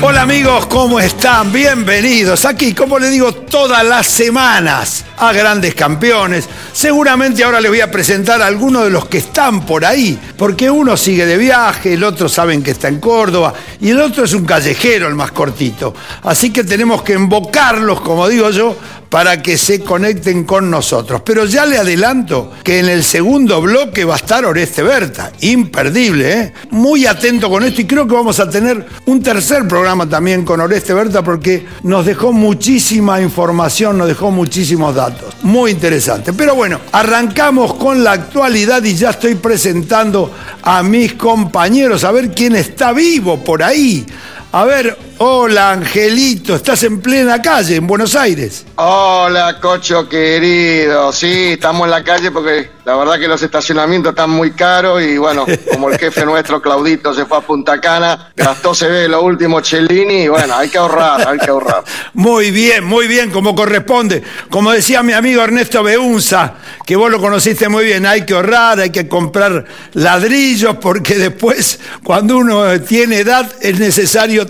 Hola amigos, ¿cómo están? Bienvenidos aquí, como le digo, todas las semanas a grandes campeones. Seguramente ahora les voy a presentar a algunos de los que están por ahí, porque uno sigue de viaje, el otro saben que está en Córdoba y el otro es un callejero, el más cortito. Así que tenemos que invocarlos, como digo yo, para que se conecten con nosotros. Pero ya le adelanto que en el segundo bloque va a estar Oreste Berta, imperdible, ¿eh? Muy atento con esto y creo que vamos a tener un tercer programa también con Oreste Berta porque nos dejó muchísima información, nos dejó muchísimos datos. Muy interesante. Pero bueno, arrancamos con la actualidad y ya estoy presentando a mis compañeros, a ver quién está vivo por ahí. A ver, hola Angelito, estás en plena calle, en Buenos Aires. Hola, Cocho querido. Sí, estamos en la calle porque la verdad que los estacionamientos están muy caros y bueno, como el jefe nuestro Claudito se fue a Punta Cana, gastó se ve lo último Cellini y bueno, hay que ahorrar, hay que ahorrar. Muy bien, muy bien, como corresponde. Como decía mi amigo Ernesto Beunza, que vos lo conociste muy bien, hay que ahorrar, hay que comprar ladrillos porque después, cuando uno tiene edad, es necesario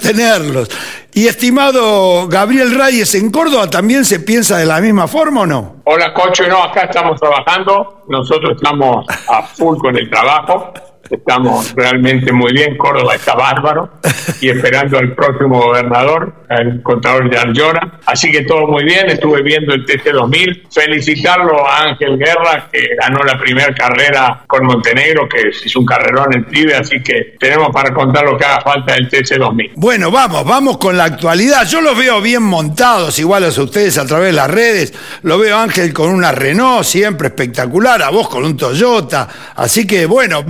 tenerlos. Y estimado Gabriel Reyes, ¿en Córdoba también se piensa de la misma forma o no? Hola, Cocho, no, acá estamos trabajando, nosotros estamos a full con el trabajo, estamos realmente muy bien, Córdoba está bárbaro y esperando al próximo gobernador, el contador Jan Llora. Así que todo muy bien, estuve viendo el TC2000. Felicitarlo a Ángel Guerra, que ganó la primera carrera con Montenegro, que hizo un carrerón en pibe, así que tenemos para contar lo que haga falta del TC2000. Bueno, vamos, vamos con la actualidad. Yo los veo bien montados, iguales a ustedes a través de las redes. Lo veo Ángel con una Renault, siempre espectacular, a vos con un Toyota. Así que bueno,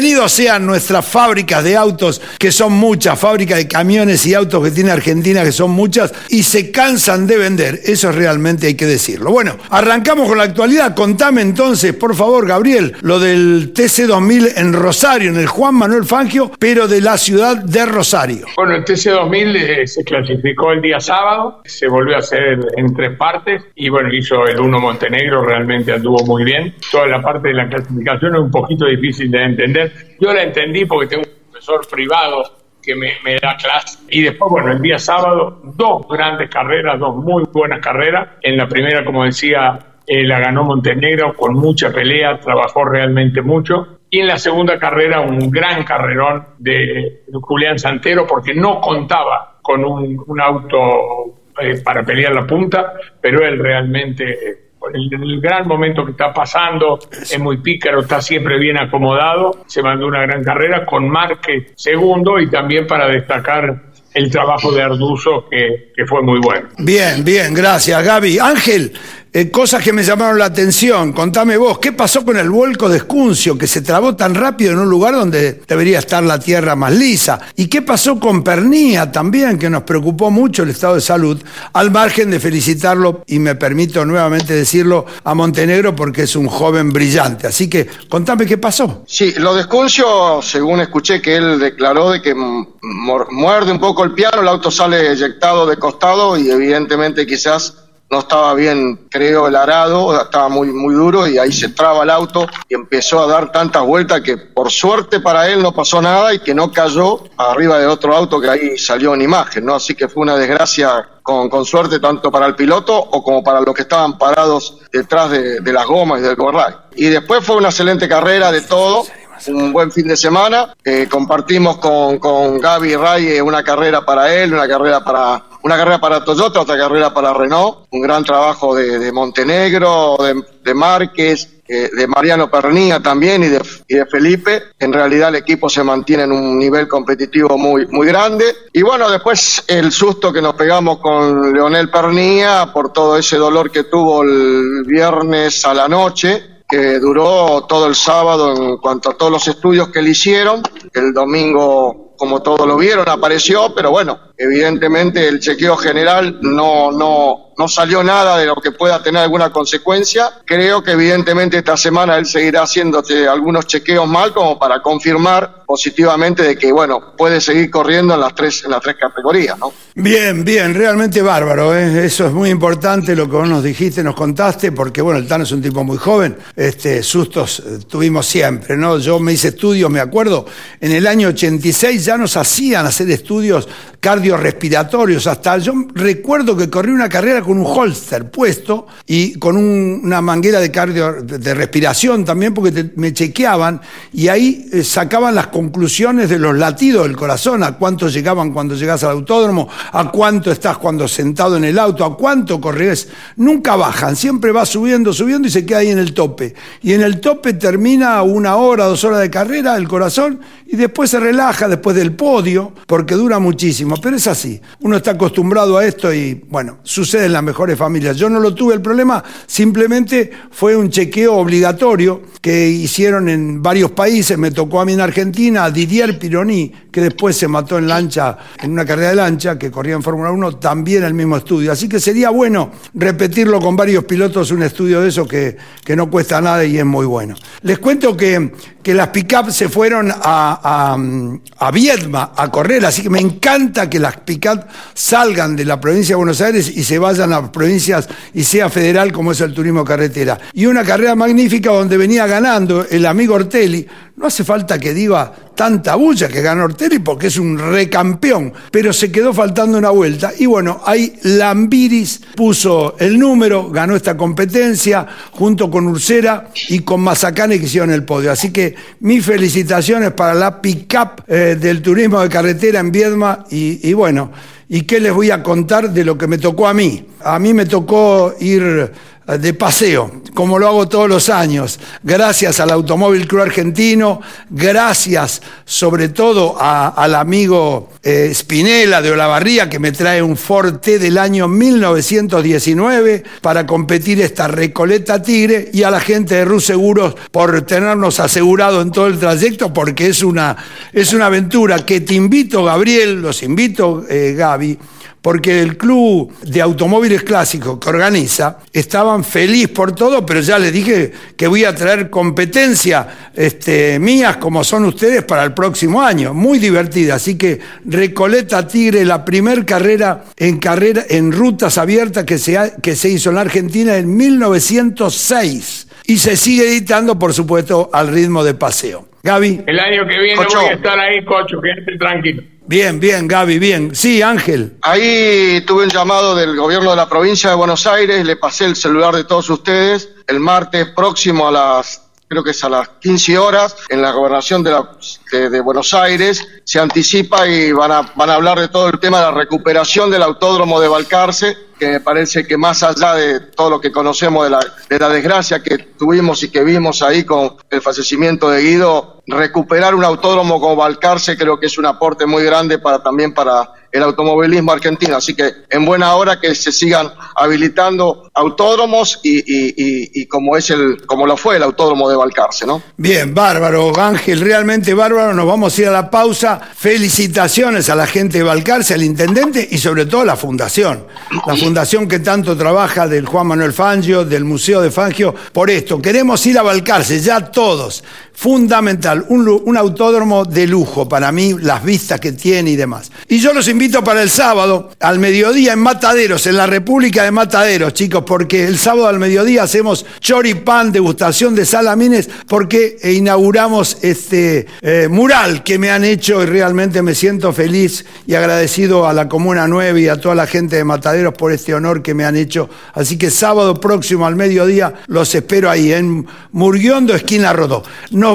bienvenidos sean nuestras fábricas de autos, que son muchas, fábricas de camiones y autos que tiene Argentina, que son muchas, y se cansan de vender. Eso realmente hay que decirlo. Bueno, arrancamos con la actualidad. Contame entonces, por favor, Gabriel, lo del TC2000 en Rosario, en el Juan Manuel Fangio, pero de la ciudad de Rosario. Bueno, el TC2000 eh, se clasificó el día sábado, se volvió a hacer en tres partes y bueno, hizo el uno Montenegro, realmente anduvo muy bien. Toda la parte de la clasificación es un poquito difícil de entender. Yo la entendí porque tengo un profesor privado que me, da clase. Y después, bueno, el día sábado, dos grandes carreras, dos muy buenas carreras. En la primera, como decía, eh, la ganó Montenegro con mucha pelea, trabajó realmente mucho. Y en la segunda carrera, un gran carrerón de Julián Santero, porque no contaba con un, auto eh, para pelear la punta, pero él realmente el, el, gran momento que está pasando, es muy pícaro, está siempre bien acomodado, se mandó una gran carrera con Márquez segundo y también para destacar el trabajo de Arduzo que, que fue muy bueno. Bien, bien, gracias Gaby. Ángel, eh, cosas que me llamaron la atención. Contame vos, ¿qué pasó con el vuelco de Escuncio, que se trabó tan rápido en un lugar donde debería estar la tierra más lisa? ¿Y qué pasó con Pernía también, que nos preocupó mucho el estado de salud, al margen de felicitarlo, y me permito nuevamente decirlo, a Montenegro porque es un joven brillante? Así que contame qué pasó. Sí, lo de Escuncio, según escuché que él declaró de que muerde un poco el piano, el auto sale eyectado de costado y evidentemente quizás no estaba bien, creo, el arado, estaba muy, muy duro y ahí se traba el auto y empezó a dar tantas vueltas que por suerte para él no pasó nada y que no cayó arriba de otro auto que ahí salió en imagen, ¿no? Así que fue una desgracia con, con suerte tanto para el piloto o como para los que estaban parados detrás de, las gomas y del corral. Y después fue una excelente carrera de todo un buen fin de semana. Eh, compartimos con, con Gaby Ray una carrera para él, una carrera para una carrera para Toyota, otra carrera para Renault, un gran trabajo de, Montenegro, de, Márquez, eh, de Mariano Pernía también y de, de, Felipe. En realidad el equipo se mantiene en un nivel competitivo muy, muy grande. Y bueno, después el susto que nos pegamos con Leonel Pernía por todo ese dolor que tuvo el viernes a la noche que duró todo el sábado en cuanto a todos los estudios que le hicieron. El domingo, como todos lo vieron, apareció, pero bueno, evidentemente el chequeo general no, no, no salió nada de lo que pueda tener alguna consecuencia. Creo que evidentemente esta semana él seguirá haciéndote algunos chequeos mal como para confirmar positivamente de que, bueno, puede seguir corriendo en las tres, en las tres categorías, ¿no? Bien, bien, realmente bárbaro, ¿eh? eso es muy importante lo que vos nos dijiste, nos contaste, porque bueno, el Tano es un tipo muy joven, este, sustos eh, tuvimos siempre, ¿no? Yo me hice estudios, me acuerdo, en el año 86 ya nos hacían hacer estudios cardiorrespiratorios, hasta yo recuerdo que corrí una carrera con un holster puesto y con una manguera de cardio de, respiración también porque me chequeaban y ahí eh, sacaban las conclusiones de los latidos del corazón, a cuánto llegaban cuando llegas al autódromo, a cuánto estás cuando sentado en el auto, a cuánto corres. Nunca bajan, siempre va subiendo, subiendo y se queda ahí en el tope. Y en el tope termina una hora, dos horas de carrera el corazón y después se relaja después del podio porque dura muchísimo. Pero es así, uno está acostumbrado a esto y bueno, sucede en la mejores familias. Yo no lo tuve el problema, simplemente fue un chequeo obligatorio que hicieron en varios países. Me tocó a mí en Argentina, a Didier Pironi, que después se mató en lancha, en una carrera de lancha, que corría en Fórmula 1, también el mismo estudio. Así que sería bueno repetirlo con varios pilotos, un estudio de eso que, que no cuesta nada y es muy bueno. Les cuento que, que las pick-up se fueron a, a, a Viedma a correr, así que me encanta que las pick-up salgan de la provincia de Buenos Aires y se vayan a provincias y sea federal como es el turismo carretera. Y una carrera magnífica donde venía ganando el amigo Ortelli. No hace falta que diga tanta bulla que ganó Ortelli porque es un recampeón, pero se quedó faltando una vuelta. Y bueno, ahí Lambiris puso el número, ganó esta competencia junto con Ursera y con Mazacane que hicieron el podio. Así que mis felicitaciones para la pick-up eh, del turismo de carretera en Viedma y, y bueno. ¿Y qué les voy a contar de lo que me tocó a mí? A mí me tocó ir de paseo, como lo hago todos los años, gracias al Automóvil Club Argentino, gracias sobre todo al amigo eh, Spinella de Olavarría que me trae un Forte del año 1919 para competir esta Recoleta Tigre y a la gente de Rus Seguros por tenernos asegurado en todo el trayecto porque es una, es una aventura que te invito Gabriel, los invito eh, Gaby, porque el club de automóviles clásicos que organiza estaban feliz por todo, pero ya les dije que voy a traer competencia este, mías como son ustedes para el próximo año, muy divertida. Así que Recoleta Tigre, la primer carrera en carrera en rutas abiertas que se, que se hizo en la Argentina en 1906 y se sigue editando, por supuesto, al ritmo de paseo. Gaby. El año que viene voy a estar ahí, Cocho, quédate tranquilo. Bien, bien, Gaby, bien. Sí, Ángel. Ahí tuve un llamado del gobierno de la provincia de Buenos Aires, le pasé el celular de todos ustedes. El martes próximo a las creo que es a las 15 horas, en la gobernación de, de, Buenos Aires, se anticipa y van a, van a hablar de todo el tema de la recuperación del autódromo de Balcarce, que me parece que más allá de todo lo que conocemos de la, de la desgracia que tuvimos y que vimos ahí con el fallecimiento de Guido, recuperar un autódromo como Balcarce creo que es un aporte muy grande para también para el automovilismo argentino. Así que en buena hora que se sigan habilitando autódromos y, y, y, como es el, como lo fue el autódromo de Balcarce, ¿no? Bien, bárbaro, Ángel, realmente bárbaro. Nos vamos a ir a la pausa. Felicitaciones a la gente de Balcarce, al intendente y sobre todo a la fundación. La fundación que tanto trabaja del Juan Manuel Fangio, del Museo de Fangio, por esto. Queremos ir a Balcarce, ya todos. Fundamental, un, autódromo de lujo para mí, las vistas que tiene y demás. Y yo los invito para el sábado al mediodía en Mataderos, en la República de Mataderos, chicos, porque el sábado al mediodía hacemos choripán, degustación de salamines, porque inauguramos este eh, mural que me han hecho y realmente me siento feliz y agradecido a la Comuna 9 y a toda la gente de Mataderos por este honor que me han hecho. Así que sábado próximo al mediodía los espero ahí en Murguiondo, esquina Rodó.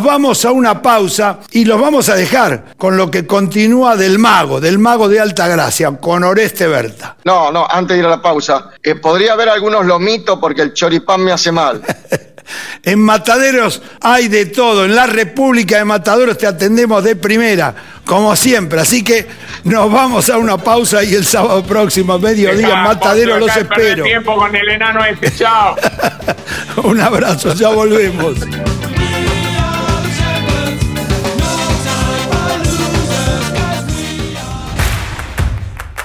Vamos a una pausa y los vamos a dejar con lo que continúa del mago, del mago de alta Gracia, con Oreste Berta. No, no, antes de ir a la pausa, eh, podría haber algunos lomitos porque el choripán me hace mal. en Mataderos hay de todo, en la República de Mataderos te atendemos de primera, como siempre. Así que nos vamos a una pausa y el sábado próximo, a mediodía, en Mataderos los espero. tiempo con el enano este, chao. Un abrazo, ya volvemos.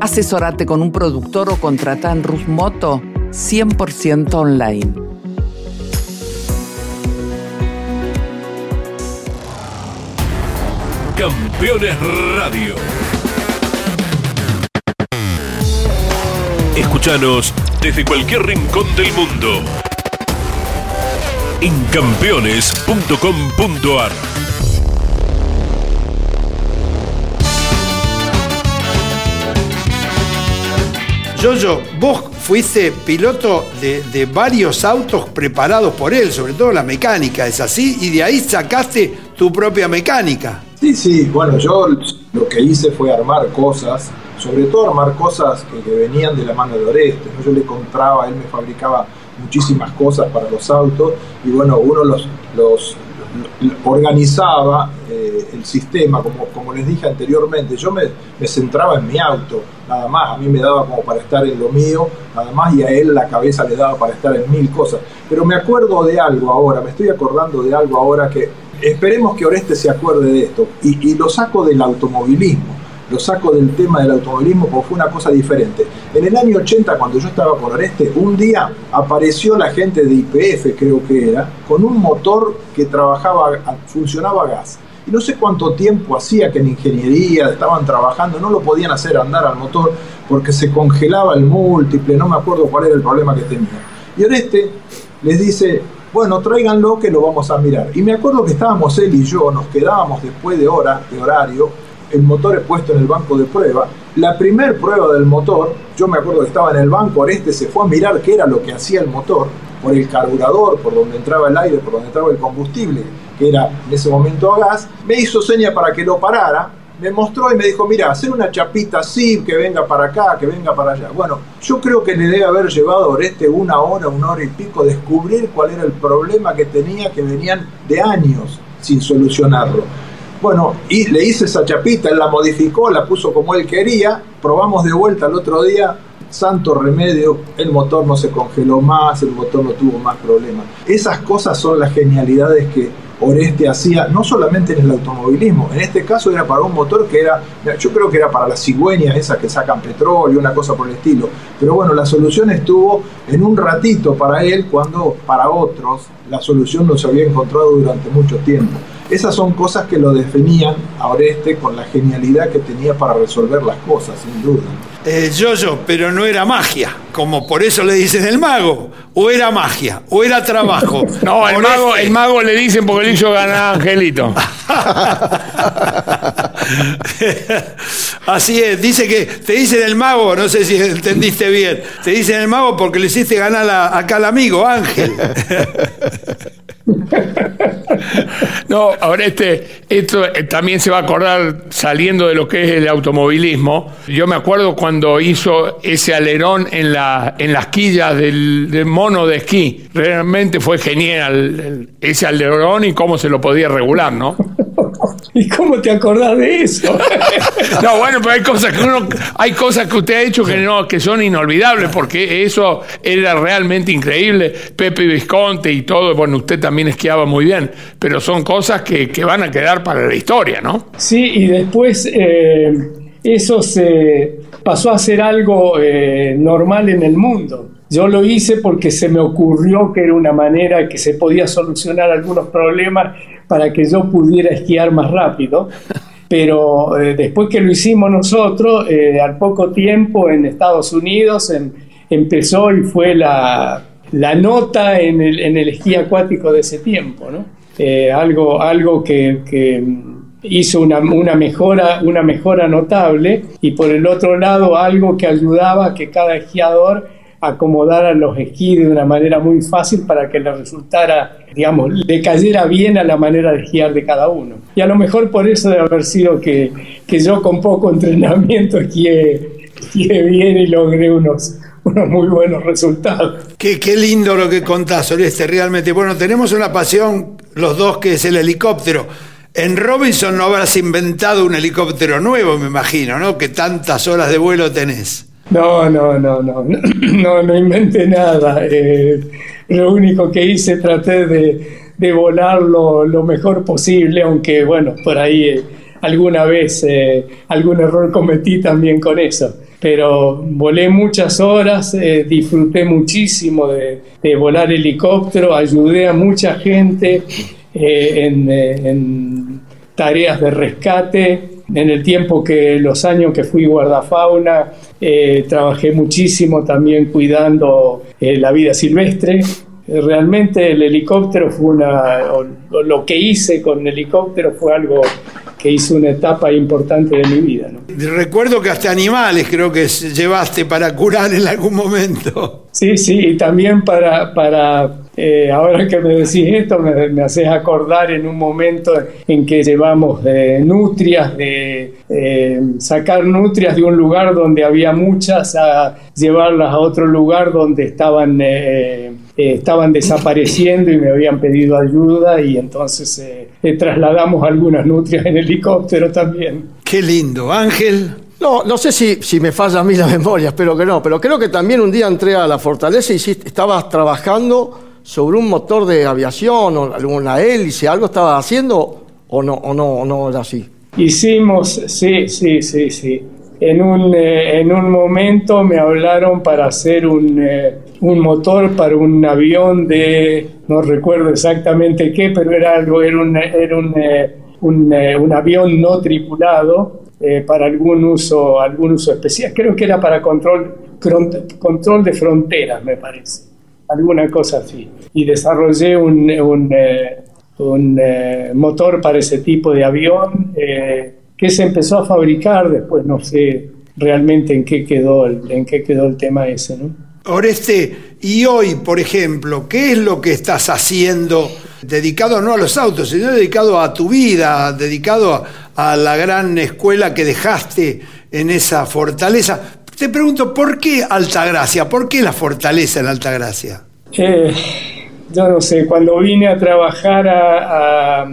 Asesorate con un productor o contrata en Rusmoto 100% online. Campeones Radio. Escúchanos desde cualquier rincón del mundo en campeones.com.ar. Yoyo, vos fuiste piloto de, varios autos preparados por él, sobre todo la mecánica, ¿es así? Y de ahí sacaste tu propia mecánica. Sí, sí, bueno, yo lo que hice fue armar cosas, sobre todo armar cosas que, venían de la mano de Oreste. Yo le compraba, él me fabricaba muchísimas cosas para los autos y bueno, uno los, los organizaba eh, el sistema, como, como les dije anteriormente, yo me, me, centraba en mi auto, nada más, a mí me daba como para estar en lo mío, nada más, y a él la cabeza le daba para estar en mil cosas. Pero me acuerdo de algo ahora, me estoy acordando de algo ahora que esperemos que Oreste se acuerde de esto, y, y lo saco del automovilismo. Lo saco del tema del automovilismo porque fue una cosa diferente. En el año 80, cuando yo estaba con Oreste, un día apareció la gente de IPF, creo que era, con un motor que trabajaba, funcionaba a gas. Y no sé cuánto tiempo hacía que en ingeniería estaban trabajando, no lo podían hacer andar al motor porque se congelaba el múltiple, no me acuerdo cuál era el problema que tenía. Y Oreste les dice, bueno, tráiganlo que lo vamos a mirar. Y me acuerdo que estábamos él y yo, nos quedábamos después de hora, de horario, el motor puesto en el banco de prueba. La primer prueba del motor, yo me acuerdo que estaba en el banco, Oreste se fue a mirar qué era lo que hacía el motor, por el carburador, por donde entraba el aire, por donde entraba el combustible, que era en ese momento a gas, me hizo seña para que lo parara, me mostró y me dijo, mira, hacer una chapita así, que venga para acá, que venga para allá. Bueno, yo creo que le debe haber llevado a Oreste una hora, una hora y pico descubrir cuál era el problema que tenía, que venían de años sin solucionarlo. Bueno, y le hice esa chapita, él la modificó, la puso como él quería, probamos de vuelta el otro día, santo remedio, el motor no se congeló más, el motor no tuvo más problemas. Esas cosas son las genialidades que Oreste hacía, no solamente en el automovilismo, en este caso era para un motor que era, yo creo que era para las cigüeñas esas que sacan petróleo, una cosa por el estilo. Pero bueno, la solución estuvo en un ratito para él, cuando para otros la solución no se había encontrado durante mucho tiempo. Esas son cosas que lo definían a Oreste con la genialidad que tenía para resolver las cosas, sin duda. Eh, yo, pero no era magia, como por eso le dicen el mago. O era magia, o era trabajo. no, el mago, el mago le dicen porque le hizo ganar a Angelito. Así es, dice que te dicen el mago, no sé si entendiste bien, te dicen el mago porque le hiciste ganar acá al amigo Ángel. no, ahora este, esto eh, también se va a acordar saliendo de lo que es el automovilismo. Yo me acuerdo cuando hizo ese alerón en, la, en las quillas del, mono de esquí. Realmente fue genial ese alerón y cómo se lo podía regular, ¿no? ¿Y cómo te acordás de eso? no, bueno, pero hay cosas que uno, hay cosas que usted ha hecho que no, que son inolvidables, porque eso era realmente increíble. Pepe Visconte y todo, bueno, usted también esquiaba muy bien, pero son cosas que, van a quedar para la historia, ¿no? Sí, y después eh, eso se pasó a ser algo eh, normal en el mundo. Yo lo hice porque se me ocurrió que era una manera que se podía solucionar algunos problemas para que yo pudiera esquiar más rápido. Pero eh, después que lo hicimos nosotros, eh, al poco tiempo en Estados Unidos empezó y fue la, nota en el, en el, esquí acuático de ese tiempo, ¿no? Eh, algo, algo que, que hizo una, una, mejora, una mejora notable y por el otro lado algo que ayudaba a que cada esquiador acomodar a los esquís de una manera muy fácil para que le resultara, digamos, le cayera bien a la manera de esquiar de cada uno. Y a lo mejor por eso debe haber sido que, que yo con poco entrenamiento esquié, bien y logré unos, unos muy buenos resultados. Qué, qué lindo lo que contás, Oreste, realmente. Bueno, tenemos una pasión los dos que es el helicóptero. En Robinson no habrás inventado un helicóptero nuevo, me imagino, ¿no? Que tantas horas de vuelo tenés. No, no, no, no, no, no inventé nada. Eh, lo único que hice, traté de, de volar lo, mejor posible, aunque bueno, por ahí eh, alguna vez eh, algún error cometí también con eso. Pero volé muchas horas, disfruté muchísimo de, volar helicóptero, ayudé a mucha gente en, en tareas de rescate en el tiempo que los años que fui guardafauna, eh, trabajé muchísimo también cuidando eh, la vida silvestre. Realmente el helicóptero fue una, lo que hice con el helicóptero fue algo que hizo una etapa importante de mi vida. Recuerdo que hasta animales creo que llevaste para curar en algún momento. Sí, sí, y también para, para eh, ahora que me decís esto, me, haces acordar en un momento en que llevamos de nutrias, de eh, sacar nutrias de un lugar donde había muchas a llevarlas a otro lugar donde estaban, eh, estaban desapareciendo y me habían pedido ayuda y entonces trasladamos algunas nutrias en helicóptero también. Qué lindo, Ángel. No, no sé si, si me falla a mí la memoria, espero que no, pero creo que también un día entré a la fortaleza y estabas trabajando sobre un motor de aviación o alguna hélice, algo estaba haciendo o no, o no, no era así. Hicimos, sí, sí, sí, sí. En un, eh, en un momento me hablaron para hacer un, eh, un motor para un avión de, no recuerdo exactamente qué, pero era algo, era un, era un, eh, un, eh, un avión no tripulado para algún uso, algún uso especial. Creo que era para control, control de fronteras, me parece. Alguna cosa así. Y desarrollé un, un, eh, eh, motor para ese tipo de avión eh, que se empezó a fabricar, después no sé realmente en qué quedó el, en qué quedó el tema ese. Oreste, y hoy, por ejemplo, ¿qué es lo que estás haciendo dedicado no a los autos, sino dedicado a tu vida, dedicado a la gran escuela que dejaste en esa fortaleza? Te pregunto, ¿por qué Altagracia? ¿Por qué la fortaleza en Altagracia? Eh, yo no sé, cuando vine a trabajar a, a-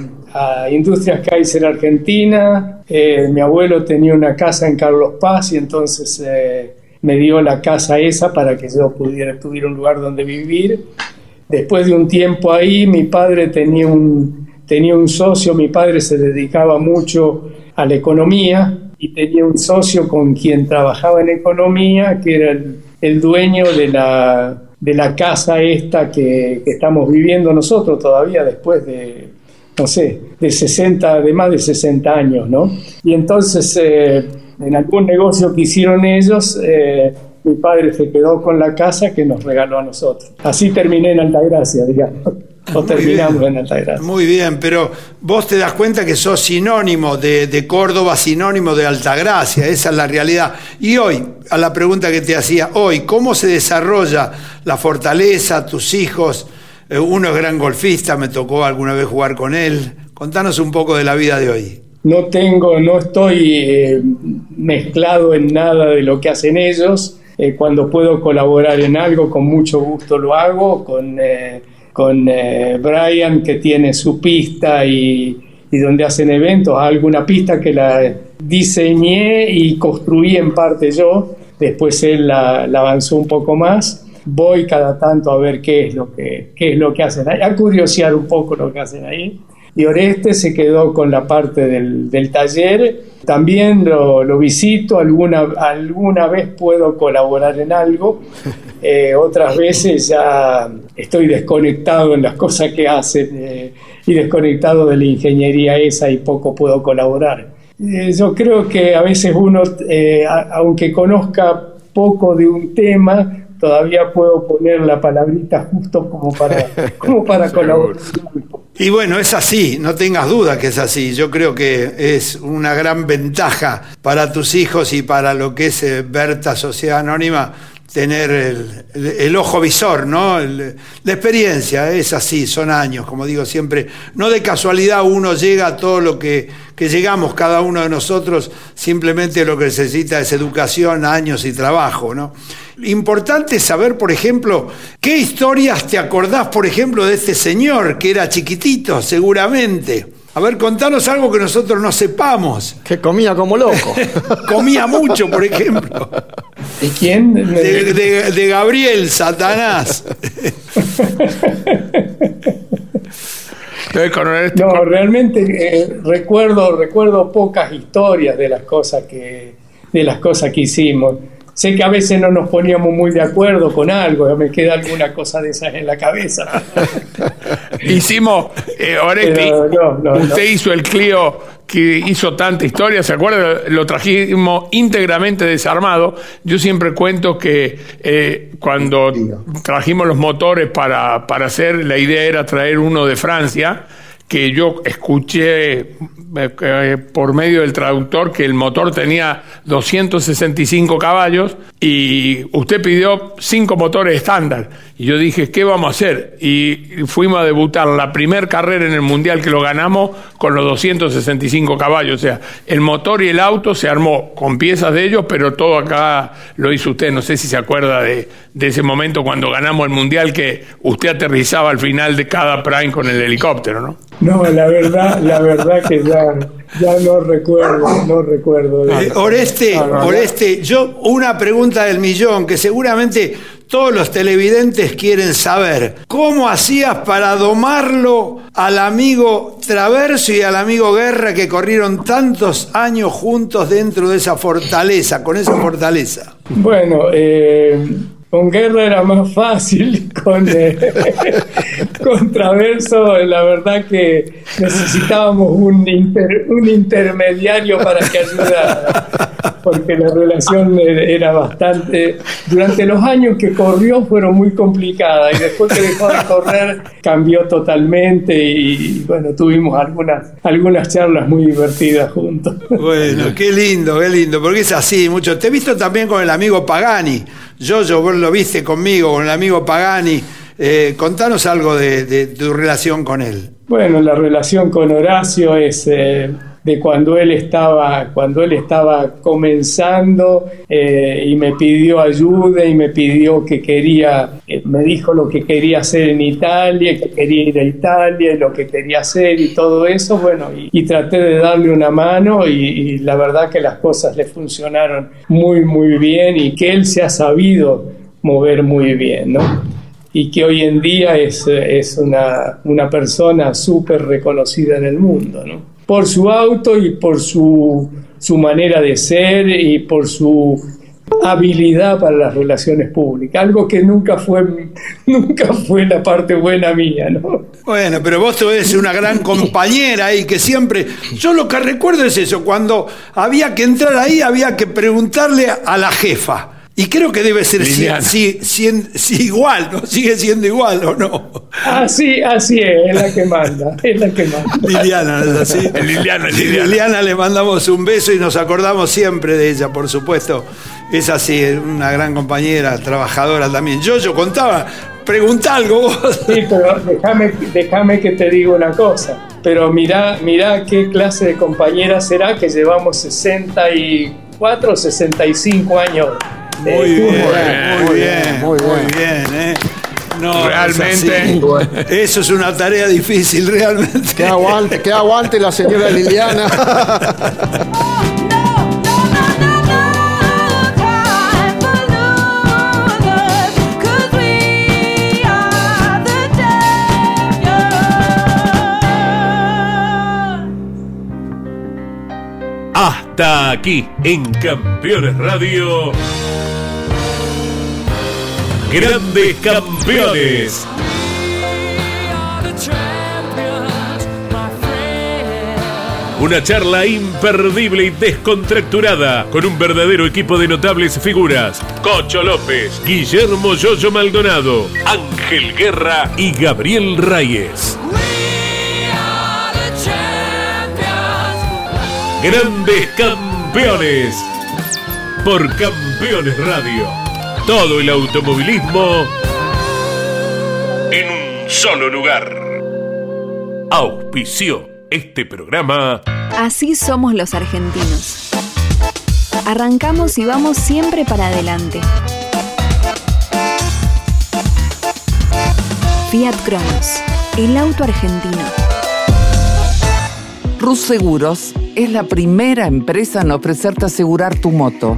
a Industrias Kaiser Argentina, eh, mi abuelo tenía una casa en Carlos Paz y entonces eh, me dio la casa esa para que yo pudiera tuviera un lugar donde vivir. Después de un tiempo ahí, mi padre tenía un, tenía un socio, mi padre se dedicaba mucho a la economía y tenía un socio con quien trabajaba en economía, que era el, el dueño de la, de la casa esta que, que estamos viviendo nosotros todavía después de, no sé, de 60, de más de 60 años, ¿no? Y entonces, eh, en algún negocio que hicieron ellos, eh, mi padre se quedó con la casa que nos regaló a nosotros. Así terminé en Altagracia, digamos. O terminamos bien. en Altagracia. Muy bien, pero vos te das cuenta que sos sinónimo de, de Córdoba, sinónimo de Altagracia, esa es la realidad. Y hoy, a la pregunta que te hacía, hoy, ¿cómo se desarrolla la fortaleza, tus hijos? Eh, uno es gran golfista, me tocó alguna vez jugar con él. Contanos un poco de la vida de hoy. No tengo, no estoy eh, mezclado en nada de lo que hacen ellos. Eh, cuando puedo colaborar en algo, con mucho gusto lo hago. Con, eh, con eh, Brian, que tiene su pista y, y donde hacen eventos, alguna pista que la diseñé y construí en parte yo. Después él la, la avanzó un poco más. Voy cada tanto a ver qué es lo que, qué es lo que hacen ahí, a curiosear un poco lo que hacen ahí. Y Oreste se quedó con la parte del, del taller. También lo, lo visito, alguna, alguna vez puedo colaborar en algo, Eh, otras veces ya estoy desconectado en las cosas que hacen eh, y desconectado de la ingeniería esa y poco puedo colaborar. Eh, yo creo que a veces uno, eh, a- aunque conozca poco de un tema, todavía puedo poner la palabrita justo como para, como para colaborar. Y bueno, es así, no tengas duda que es así. Yo creo que es una gran ventaja para tus hijos y para lo que es Berta Sociedad Anónima tener el, el- el ojo visor, ¿no? El- la experiencia, es así, son años, como digo siempre. No de casualidad uno llega a todo lo que, que llegamos cada uno de nosotros, simplemente lo que necesita es educación, años y trabajo, ¿no? Importante saber, por ejemplo, qué historias te acordás, por ejemplo, de este señor que era chiquitito, seguramente. A ver, contanos algo que nosotros no sepamos. Que comía como loco. Comía mucho, por ejemplo. ¿De quién? De, de- de Gabriel, Satanás. No, realmente eh, recuerdo, recuerdo pocas historias de las cosas que, de las cosas que hicimos. Sé que a veces no nos poníamos muy de acuerdo con algo, me queda alguna cosa de esas en la cabeza. Hicimos, eh, Oresti, Pero no, no, usted no. hizo el Clio que hizo tanta historia, ¿se acuerda? Lo trajimos íntegramente desarmado. Yo siempre cuento que eh, cuando trajimos los motores para, para hacer, la idea era traer uno de Francia, que yo escuché eh, eh, por medio del traductor que el motor tenía 265 caballos y usted pidió cinco motores estándar. Y yo dije, ¿qué vamos a hacer? Y fuimos a debutar la primer carrera en el Mundial que lo ganamos con los 265 caballos. O sea, el motor y el auto se armó con piezas de ellos, pero todo acá lo hizo usted. No sé si se acuerda de, de ese momento cuando ganamos el Mundial que usted aterrizaba al final de cada prime con el helicóptero, ¿no? No, la verdad, la verdad que ya, ya no recuerdo, no recuerdo. Eh. Oreste, no, no. Oreste, yo una pregunta del millón que seguramente todos los televidentes quieren saber cómo hacías para domarlo al amigo Traverso y al amigo Guerra que corrieron tantos años juntos dentro de esa fortaleza, con esa fortaleza. Bueno, eh, con Guerra era más fácil, con, eh, con Traverso la verdad que necesitábamos un, un intermediario para que ayudara, porque la relación era bastante, durante los años que corrió fueron muy complicadas y después que dejó de correr cambió totalmente y bueno, tuvimos algunas, algunas charlas muy divertidas juntos. Bueno, qué lindo, qué lindo, porque es así mucho. Te he visto también con el amigo Pagani, yo, vos lo viste conmigo, con el amigo Pagani. Eh, contanos algo de, tu relación con él. Bueno, la relación con Horacio es eh, de cuando él estaba, cuando él estaba comenzando eh, y me pidió ayuda y me pidió que quería, me dijo lo que quería hacer en Italia, que quería ir a Italia, lo que quería hacer y todo eso, bueno, y, traté de darle una mano y, y la verdad que las cosas le funcionaron muy, muy bien y que él se ha sabido mover muy bien, ¿no? Y que hoy en día es, es una, una persona súper reconocida en el mundo, ¿no? Por su auto y por su, su manera de ser y por su habilidad para las relaciones públicas, algo que nunca fue, nunca fue la parte buena mía, ¿no? Bueno, pero vos ves una gran compañera y que siempre, yo lo que recuerdo es eso, cuando había que entrar ahí había que preguntarle a la jefa, y creo que debe ser si, si, igual, ¿no? Sigue siendo igual, ¿o no? Así, así es, es la que manda, es la que manda. Liliana, ¿es así? Liliana, Liliana. Liliana le mandamos un beso y nos acordamos siempre de ella, por supuesto. Es así, una gran compañera, trabajadora también. Yo, yo contaba, pregunta algo vos. Sí, pero déjame, déjame que te diga una cosa. Pero mirá, mirá qué clase de compañera será que llevamos 64, 65 años muy bien, muy bien, muy bien, ¿eh? No, realmente. eso es una tarea difícil, realmente. Que aguante, que aguante la señora Liliana. Hasta aquí en Campeones Radio. Grandes Campeones. Una charla imperdible y descontracturada con un verdadero equipo de notables figuras. Cocho López, Guillermo Yoyo Maldonado, Ángel Guerra y Gabriel Reyes. Grandes Campeones por Campeones Radio todo el automovilismo en un solo lugar. Auspició este programa. Así somos los argentinos. Arrancamos y vamos siempre para adelante. Fiat Cronos, el auto argentino. Rus Seguros es la primera empresa en ofrecerte asegurar tu moto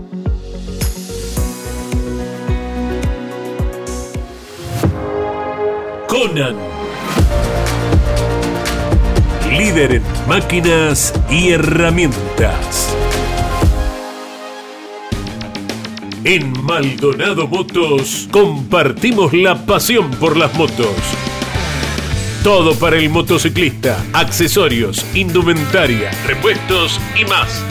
Conan. Líder en máquinas y herramientas. En Maldonado Motos compartimos la pasión por las motos. Todo para el motociclista, accesorios, indumentaria, repuestos y más.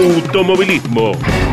automovilismo.